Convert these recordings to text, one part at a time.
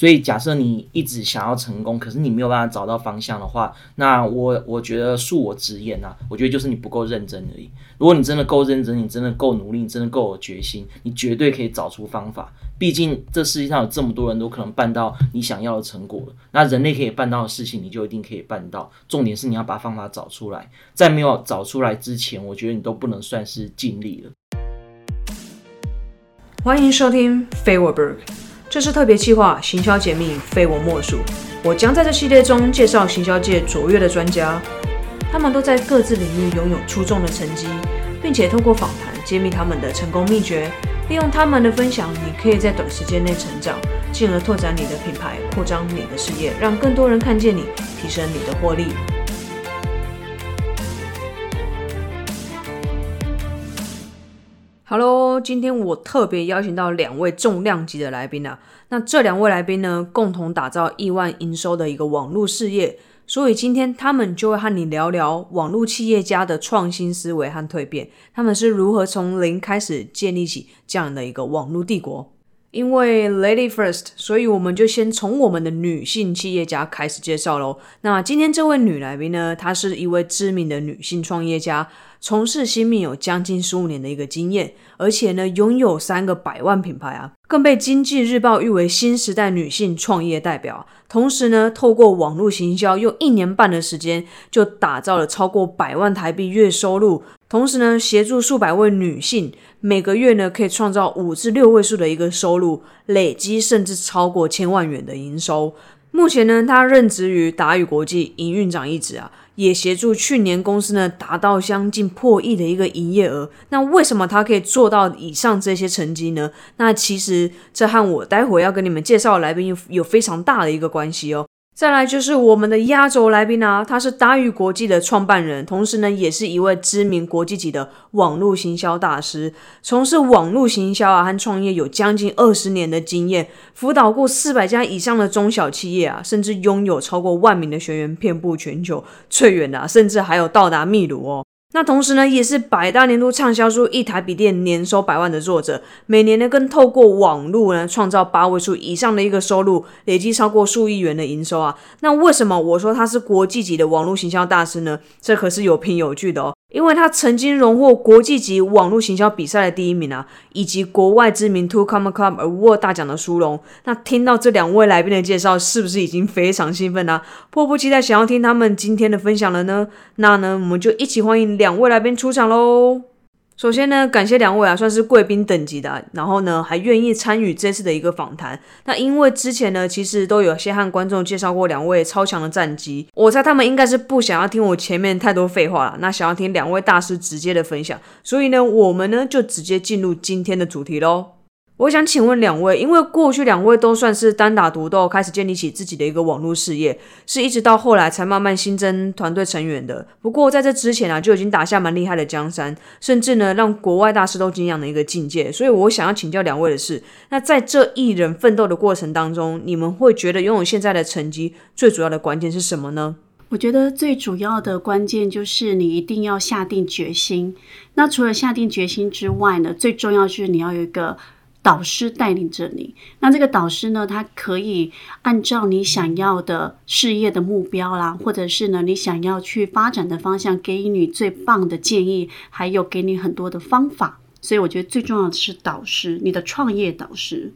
所以假设你一直想要成功，可是你没有办法找到方向的话，那我我觉得恕我直言呐，我觉得就是你不够认真而已。如果你真的够认真，你真的够努力，你真的够有决心，你绝对可以找出方法。毕竟这世界上有这么多人都可能办到你想要的成果，那人类可以办到的事情，你就一定可以办到。重点是你要把方法找出来，在没有找出来之前，我觉得你都不能算是尽力了。欢迎收听非我 Berg，这是特别企划行销解密，非我莫属。我将在这系列中介绍行销界卓越的专家，他们都在各自领域拥有出众的成绩，并且通过访谈揭秘他们的成功秘诀。利用他们的分享，你可以在短时间内成长，进而拓展你的品牌，扩张你的事业，让更多人看见你，提升你的获利。今天我特别邀请到两位重量级的来宾啊。那这两位来宾呢，共同打造亿万营收的一个网络事业。所以今天他们就会和你聊聊网络企业家的创新思维和蜕变，他们是如何从零开始建立起这样的一个网络帝国。因为 Lady First，所以我们就先从我们的女性企业家开始介绍喽。那今天这位女来宾呢，她是一位知名的女性创业家。从事新密有将近十五年的一个经验，而且呢拥有三个百万品牌啊，更被经济日报誉为新时代女性创业代表。同时呢，透过网络行销，用一年半的时间就打造了超过百万台币月收入。同时呢，协助数百位女性每个月呢可以创造五至六位数的一个收入，累积甚至超过千万元的营收。目前呢，他任职于达宇国际营运长一职啊。也协助去年公司呢达到将近破亿的一个营业额。那为什么他可以做到以上这些成绩呢？那其实这和我待会要跟你们介绍的来宾有有非常大的一个关系哦。再来就是我们的压轴来宾啊，他是达宇国际的创办人，同时呢，也是一位知名国际级的网络行销大师，从事网络行销啊和创业有将近二十年的经验，辅导过四百家以上的中小企业啊，甚至拥有超过万名的学员，遍布全球最远的，甚至还有到达秘鲁哦。那同时呢，也是百大年度畅销书《一台笔电年收百万》的作者，每年呢，更透过网络呢，创造八位数以上的一个收入，累计超过数亿元的营收啊。那为什么我说他是国际级的网络行销大师呢？这可是有凭有据的哦。因为他曾经荣获国际级网络行销比赛的第一名啊，以及国外知名 Two Comma Club Award 大奖的殊荣。那听到这两位来宾的介绍，是不是已经非常兴奋呢？迫不及待想要听他们今天的分享了呢？那呢，我们就一起欢迎两位来宾出场喽！首先呢，感谢两位啊，算是贵宾等级的，然后呢，还愿意参与这次的一个访谈。那因为之前呢，其实都有先和观众介绍过两位超强的战机，我猜他们应该是不想要听我前面太多废话了，那想要听两位大师直接的分享。所以呢，我们呢就直接进入今天的主题喽。我想请问两位，因为过去两位都算是单打独斗，开始建立起自己的一个网络事业，是一直到后来才慢慢新增团队成员的。不过在这之前啊，就已经打下蛮厉害的江山，甚至呢让国外大师都敬仰的一个境界。所以我想要请教两位的是，那在这一人奋斗的过程当中，你们会觉得拥有现在的成绩最主要的关键是什么呢？我觉得最主要的关键就是你一定要下定决心。那除了下定决心之外呢，最重要就是你要有一个。导师带领着你，那这个导师呢，他可以按照你想要的事业的目标啦，或者是呢你想要去发展的方向，给予你最棒的建议，还有给你很多的方法。所以我觉得最重要的是导师，你的创业导师。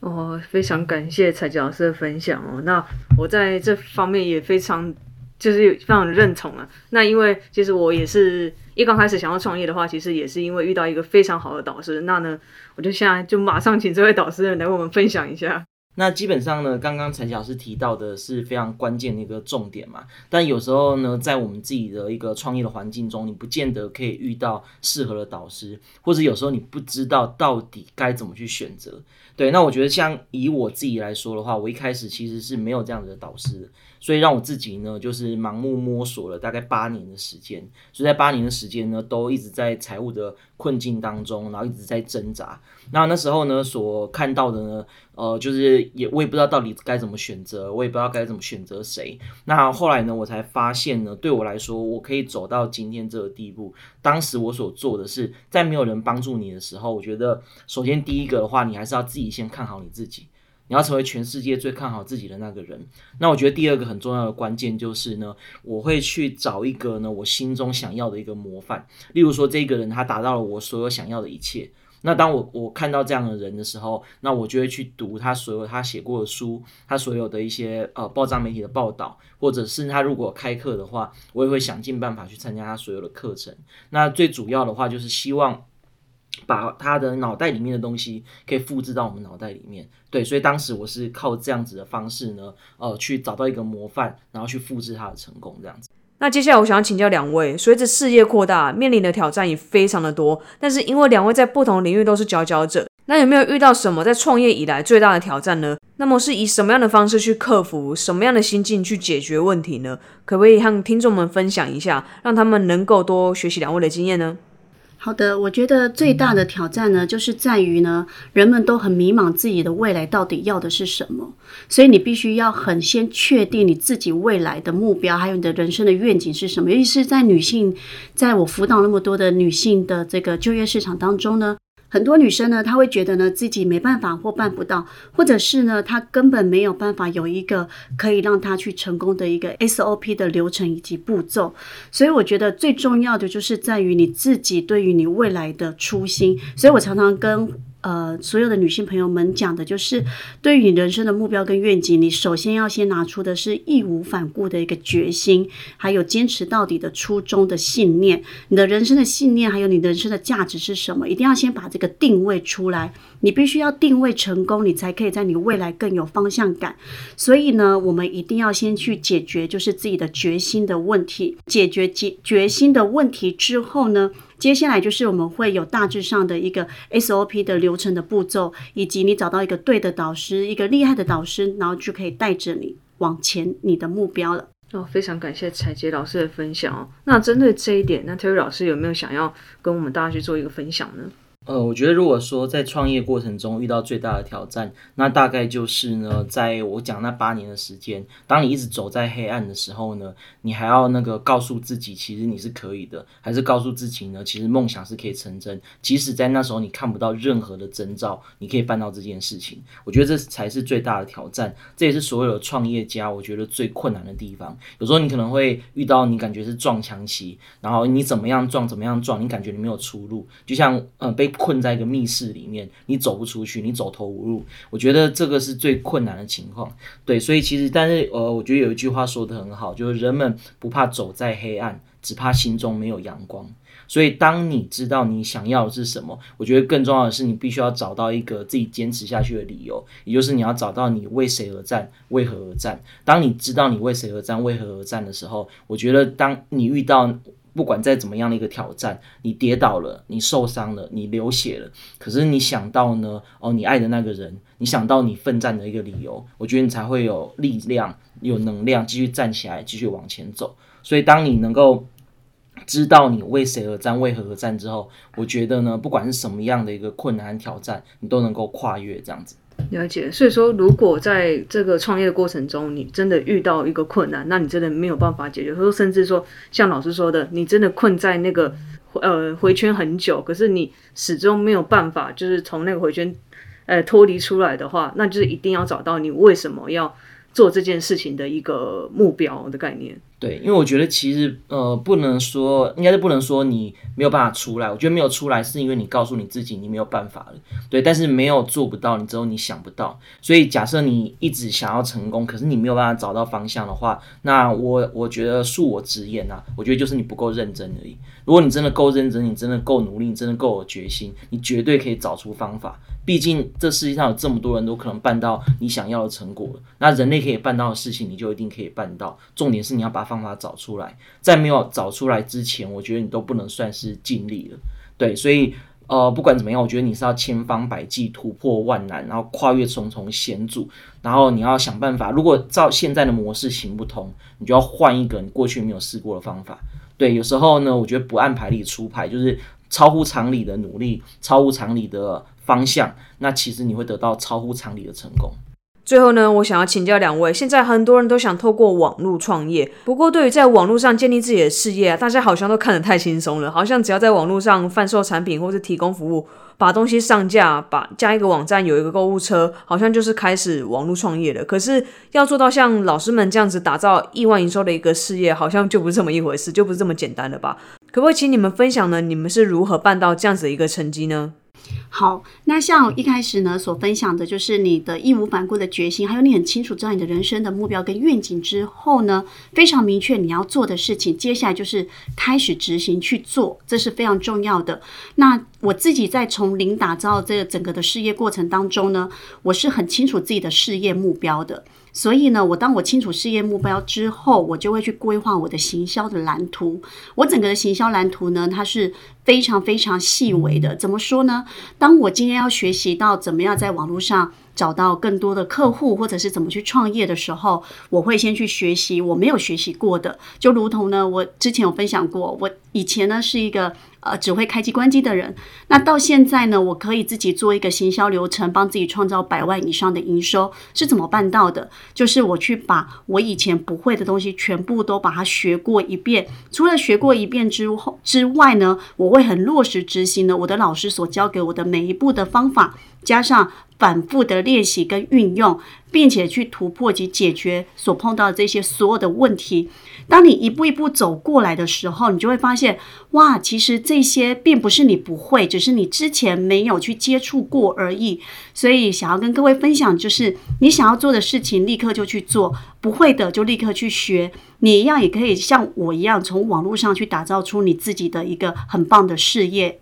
哦，非常感谢彩吉老师的分享哦。那我在这方面也非常。就是非常认同啊。那因为其实我也是一刚开始想要创业的话，其实也是因为遇到一个非常好的导师。那呢，我就现在就马上请这位导师来为我们分享一下。那基本上呢，刚刚陈老师提到的是非常关键的一个重点嘛。但有时候呢，在我们自己的一个创业的环境中，你不见得可以遇到适合的导师，或者有时候你不知道到底该怎么去选择。对，那我觉得像以我自己来说的话，我一开始其实是没有这样子的导师，所以让我自己呢就是盲目摸索了大概八年的时间，所以在八年的时间呢，都一直在财务的困境当中，然后一直在挣扎。那那时候呢，所看到的呢，呃，就是也我也不知道到底该怎么选择，我也不知道该怎么选择谁。那后来呢，我才发现呢，对我来说，我可以走到今天这个地步。当时我所做的是，在没有人帮助你的时候，我觉得首先第一个的话，你还是要自己先看好你自己。你要成为全世界最看好自己的那个人。那我觉得第二个很重要的关键就是呢，我会去找一个呢我心中想要的一个模范，例如说这个人他达到了我所有想要的一切。那当我我看到这样的人的时候，那我就会去读他所有他写过的书，他所有的一些呃报章媒体的报道，或者是他如果开课的话，我也会想尽办法去参加他所有的课程。那最主要的话就是希望把他的脑袋里面的东西可以复制到我们脑袋里面。对，所以当时我是靠这样子的方式呢，呃，去找到一个模范，然后去复制他的成功，这样子。那接下来我想要请教两位，随着事业扩大，面临的挑战也非常的多。但是因为两位在不同领域都是佼佼者，那有没有遇到什么在创业以来最大的挑战呢？那么是以什么样的方式去克服，什么样的心境去解决问题呢？可不可以和听众们分享一下，让他们能够多学习两位的经验呢？好的，我觉得最大的挑战呢，就是在于呢，人们都很迷茫自己的未来到底要的是什么，所以你必须要很先确定你自己未来的目标，还有你的人生的愿景是什么。尤其是在女性，在我辅导那么多的女性的这个就业市场当中呢。很多女生呢，她会觉得呢自己没办法或办不到，或者是呢她根本没有办法有一个可以让她去成功的一个 SOP 的流程以及步骤。所以我觉得最重要的就是在于你自己对于你未来的初心。所以我常常跟。呃，所有的女性朋友们讲的就是，对于你人生的目标跟愿景，你首先要先拿出的是义无反顾的一个决心，还有坚持到底的初衷的信念。你的人生的信念，还有你人生的价值是什么？一定要先把这个定位出来。你必须要定位成功，你才可以在你未来更有方向感。所以呢，我们一定要先去解决就是自己的决心的问题。解决决决心的问题之后呢？接下来就是我们会有大致上的一个 SOP 的流程的步骤，以及你找到一个对的导师，一个厉害的导师，然后就可以带着你往前你的目标了。哦，非常感谢彩杰老师的分享哦。那针对这一点，那 Terry 老师有没有想要跟我们大家去做一个分享呢？呃，我觉得如果说在创业过程中遇到最大的挑战，那大概就是呢，在我讲那八年的时间，当你一直走在黑暗的时候呢，你还要那个告诉自己，其实你是可以的，还是告诉自己呢，其实梦想是可以成真，即使在那时候你看不到任何的征兆，你可以办到这件事情。我觉得这才是最大的挑战，这也是所有的创业家我觉得最困难的地方。有时候你可能会遇到你感觉是撞墙期，然后你怎么样撞怎么样撞，你感觉你没有出路，就像呃被。困在一个密室里面，你走不出去，你走投无路。我觉得这个是最困难的情况。对，所以其实，但是呃，我觉得有一句话说的很好，就是人们不怕走在黑暗，只怕心中没有阳光。所以，当你知道你想要的是什么，我觉得更重要的是，你必须要找到一个自己坚持下去的理由，也就是你要找到你为谁而战，为何而战。当你知道你为谁而战，为何而战的时候，我觉得当你遇到。不管再怎么样的一个挑战，你跌倒了，你受伤了，你流血了，可是你想到呢？哦，你爱的那个人，你想到你奋战的一个理由，我觉得你才会有力量、有能量继续站起来，继续往前走。所以，当你能够知道你为谁而战、为何而战之后，我觉得呢，不管是什么样的一个困难挑战，你都能够跨越这样子。了解，所以说，如果在这个创业的过程中，你真的遇到一个困难，那你真的没有办法解决，或甚至说，像老师说的，你真的困在那个呃回圈很久，可是你始终没有办法，就是从那个回圈呃脱离出来的话，那就是一定要找到你为什么要做这件事情的一个目标的概念。对，因为我觉得其实呃，不能说，应该是不能说你没有办法出来。我觉得没有出来是因为你告诉你自己你没有办法了。对，但是没有做不到，你只有你想不到。所以假设你一直想要成功，可是你没有办法找到方向的话，那我我觉得恕我直言呐，我觉得就是你不够认真而已。如果你真的够认真，你真的够努力，你真的够有决心，你绝对可以找出方法。毕竟这世界上有这么多人都可能办到你想要的成果，那人类可以办到的事情，你就一定可以办到。重点是你要把方法找出来，在没有找出来之前，我觉得你都不能算是尽力了。对，所以呃，不管怎么样，我觉得你是要千方百计突破万难，然后跨越重重险阻，然后你要想办法。如果照现在的模式行不通，你就要换一个你过去没有试过的方法。对，有时候呢，我觉得不按牌理出牌，就是超乎常理的努力，超乎常理的。方向，那其实你会得到超乎常理的成功。最后呢，我想要请教两位，现在很多人都想透过网络创业，不过对于在网络上建立自己的事业啊，大家好像都看得太轻松了，好像只要在网络上贩售产品或是提供服务。把东西上架，把加一个网站，有一个购物车，好像就是开始网络创业了。可是要做到像老师们这样子打造亿万营收的一个事业，好像就不是这么一回事，就不是这么简单了吧？可不可以请你们分享呢？你们是如何办到这样子的一个成绩呢？好，那像一开始呢所分享的，就是你的义无反顾的决心，还有你很清楚知道你的人生的目标跟愿景之后呢，非常明确你要做的事情，接下来就是开始执行去做，这是非常重要的。那我自己在从零打造这个整个的事业过程当中呢，我是很清楚自己的事业目标的。所以呢，我当我清楚事业目标之后，我就会去规划我的行销的蓝图。我整个的行销蓝图呢，它是非常非常细微的。怎么说呢？当我今天要学习到怎么样在网络上找到更多的客户，或者是怎么去创业的时候，我会先去学习我没有学习过的。就如同呢，我之前有分享过，我以前呢是一个。呃，只会开机关机的人，那到现在呢，我可以自己做一个行销流程，帮自己创造百万以上的营收，是怎么办到的？就是我去把我以前不会的东西全部都把它学过一遍，除了学过一遍之后之外呢，我会很落实执行呢我的老师所教给我的每一步的方法，加上反复的练习跟运用，并且去突破及解决所碰到的这些所有的问题。当你一步一步走过来的时候，你就会发现，哇，其实这些并不是你不会，只是你之前没有去接触过而已。所以，想要跟各位分享，就是你想要做的事情，立刻就去做；不会的，就立刻去学。你一样也可以像我一样，从网络上去打造出你自己的一个很棒的事业。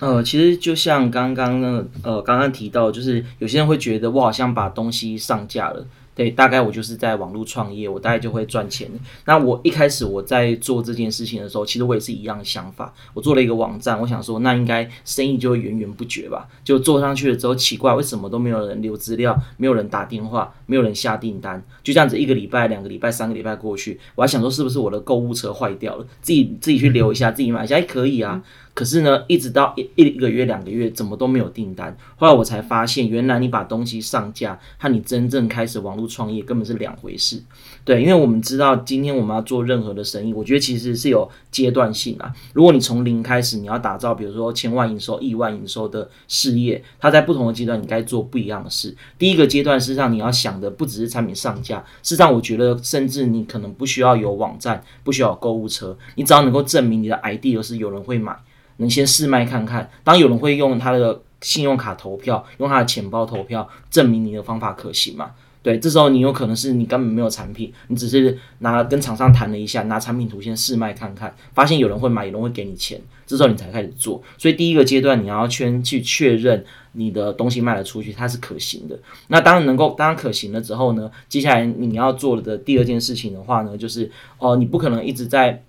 呃，其实就像刚刚那呃刚刚提到，就是有些人会觉得我好像把东西上架了。对，大概我就是在网络创业，我大概就会赚钱。那我一开始我在做这件事情的时候，其实我也是一样的想法。我做了一个网站，我想说那应该生意就会源源不绝吧。就做上去了之后，奇怪为什么都没有人留资料，没有人打电话，没有人下订单，就这样子一个礼拜、两个礼拜、三个礼拜过去，我还想说是不是我的购物车坏掉了，自己自己去留一下，自己买一下，哎，可以啊。可是呢，一直到一一个月、两个月，怎么都没有订单。后来我才发现，原来你把东西上架和你真正开始网络创业根本是两回事。对，因为我们知道，今天我们要做任何的生意，我觉得其实是有阶段性啊。如果你从零开始，你要打造，比如说千万营收、亿万营收的事业，它在不同的阶段，你该做不一样的事。第一个阶段是让你要想的不只是产品上架，事实上，我觉得甚至你可能不需要有网站，不需要有购物车，你只要能够证明你的 idea 是有人会买。能先试卖看看，当有人会用他的信用卡投票，用他的钱包投票，证明你的方法可行嘛？对，这时候你有可能是你根本没有产品，你只是拿跟厂商谈了一下，拿产品图先试卖看看，发现有人会买，有人会给你钱，这时候你才开始做。所以第一个阶段你要先去确认你的东西卖得出去，它是可行的。那当然能够，当然可行了之后呢，接下来你要做的第二件事情的话呢，就是哦，你不可能一直在。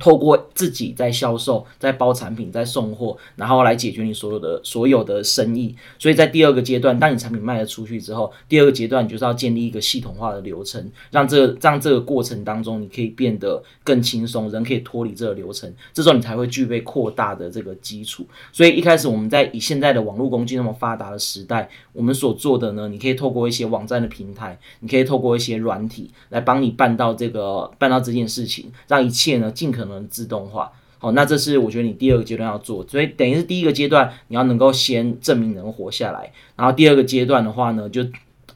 透过自己在销售、在包产品、在送货，然后来解决你所有的所有的生意。所以在第二个阶段，当你产品卖了出去之后，第二个阶段你就是要建立一个系统化的流程，让这让这个过程当中你可以变得更轻松，人可以脱离这个流程，这时候你才会具备扩大的这个基础。所以一开始我们在以现在的网络工具那么发达的时代，我们所做的呢，你可以透过一些网站的平台，你可以透过一些软体来帮你办到这个办到这件事情，让一切呢尽可能。能自动化，好，那这是我觉得你第二个阶段要做，所以等于是第一个阶段你要能够先证明能活下来，然后第二个阶段的话呢，就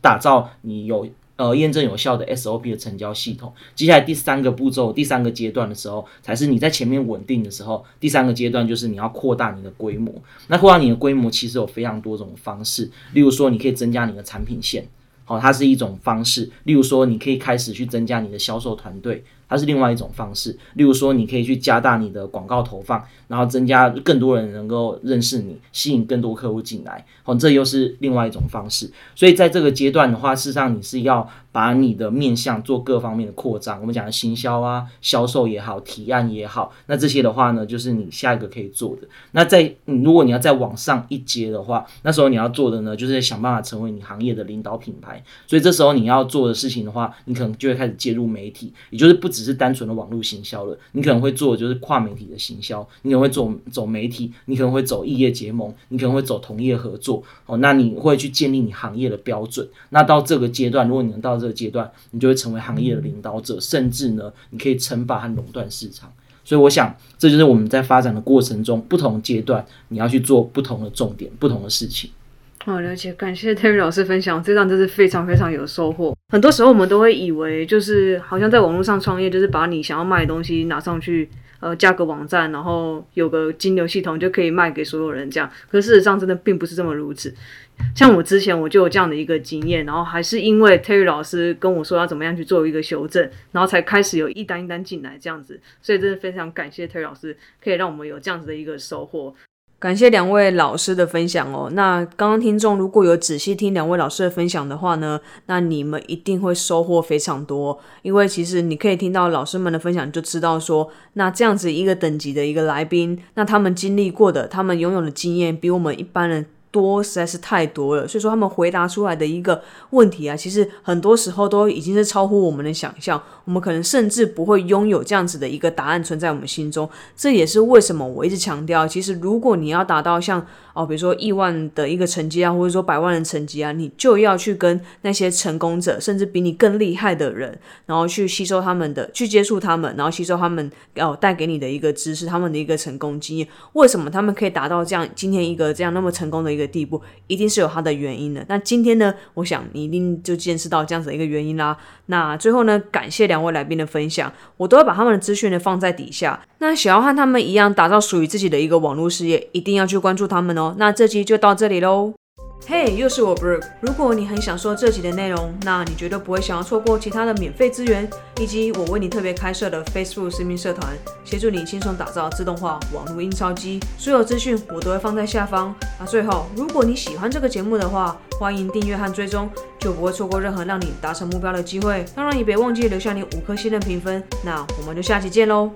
打造你有呃验证有效的 SOP 的成交系统。接下来第三个步骤，第三个阶段的时候，才是你在前面稳定的时候，第三个阶段就是你要扩大你的规模。那扩大你的规模其实有非常多种方式，例如说你可以增加你的产品线，好，它是一种方式；例如说你可以开始去增加你的销售团队。它是另外一种方式，例如说，你可以去加大你的广告投放，然后增加更多人能够认识你，吸引更多客户进来，哦，这又是另外一种方式。所以在这个阶段的话，事实上你是要把你的面向做各方面的扩张。我们讲的行销啊、销售也好、提案也好，那这些的话呢，就是你下一个可以做的。那在如果你要再往上一阶的话，那时候你要做的呢，就是想办法成为你行业的领导品牌。所以这时候你要做的事情的话，你可能就会开始介入媒体，也就是不。只是单纯的网络行销了，你可能会做就是跨媒体的行销，你可能会走走媒体，你可能会走异业结盟，你可能会走同业合作哦。那你会去建立你行业的标准。那到这个阶段，如果你能到这个阶段，你就会成为行业的领导者，甚至呢，你可以称霸和垄断市场。所以我想，这就是我们在发展的过程中，不同阶段你要去做不同的重点、不同的事情。好，了解，感谢 Terry 老师分享，这段真是非常非常有收获。很多时候我们都会以为，就是好像在网络上创业，就是把你想要卖的东西拿上去，呃，加个网站，然后有个金流系统就可以卖给所有人这样。可事实上，真的并不是这么如此。像我之前我就有这样的一个经验，然后还是因为 Terry 老师跟我说要怎么样去做一个修正，然后才开始有一单一单进来这样子。所以真的非常感谢 Terry 老师，可以让我们有这样子的一个收获。感谢两位老师的分享哦。那刚刚听众如果有仔细听两位老师的分享的话呢，那你们一定会收获非常多。因为其实你可以听到老师们的分享，就知道说，那这样子一个等级的一个来宾，那他们经历过的，他们拥有的经验，比我们一般人。多实在是太多了，所以说他们回答出来的一个问题啊，其实很多时候都已经是超乎我们的想象，我们可能甚至不会拥有这样子的一个答案存在我们心中。这也是为什么我一直强调，其实如果你要达到像哦，比如说亿万的一个成绩啊，或者说百万的成绩啊，你就要去跟那些成功者，甚至比你更厉害的人，然后去吸收他们的，去接触他们，然后吸收他们哦带给你的一个知识，他们的一个成功经验。为什么他们可以达到这样今天一个这样那么成功的一个？的地步一定是有它的原因的。那今天呢，我想你一定就见识到这样子的一个原因啦。那最后呢，感谢两位来宾的分享，我都会把他们的资讯呢放在底下。那想要和他们一样打造属于自己的一个网络事业，一定要去关注他们哦。那这期就到这里喽。嘿，又是我 Brooke。如果你很想说这集的内容，那你绝对不会想要错过其他的免费资源，以及我为你特别开设的 Facebook 私密社团，协助你轻松打造自动化网络印钞机。所有资讯我都会放在下方。那最后，如果你喜欢这个节目的话，欢迎订阅和追踪，就不会错过任何让你达成目标的机会。当然，也别忘记留下你五颗星的评分。那我们就下期见喽。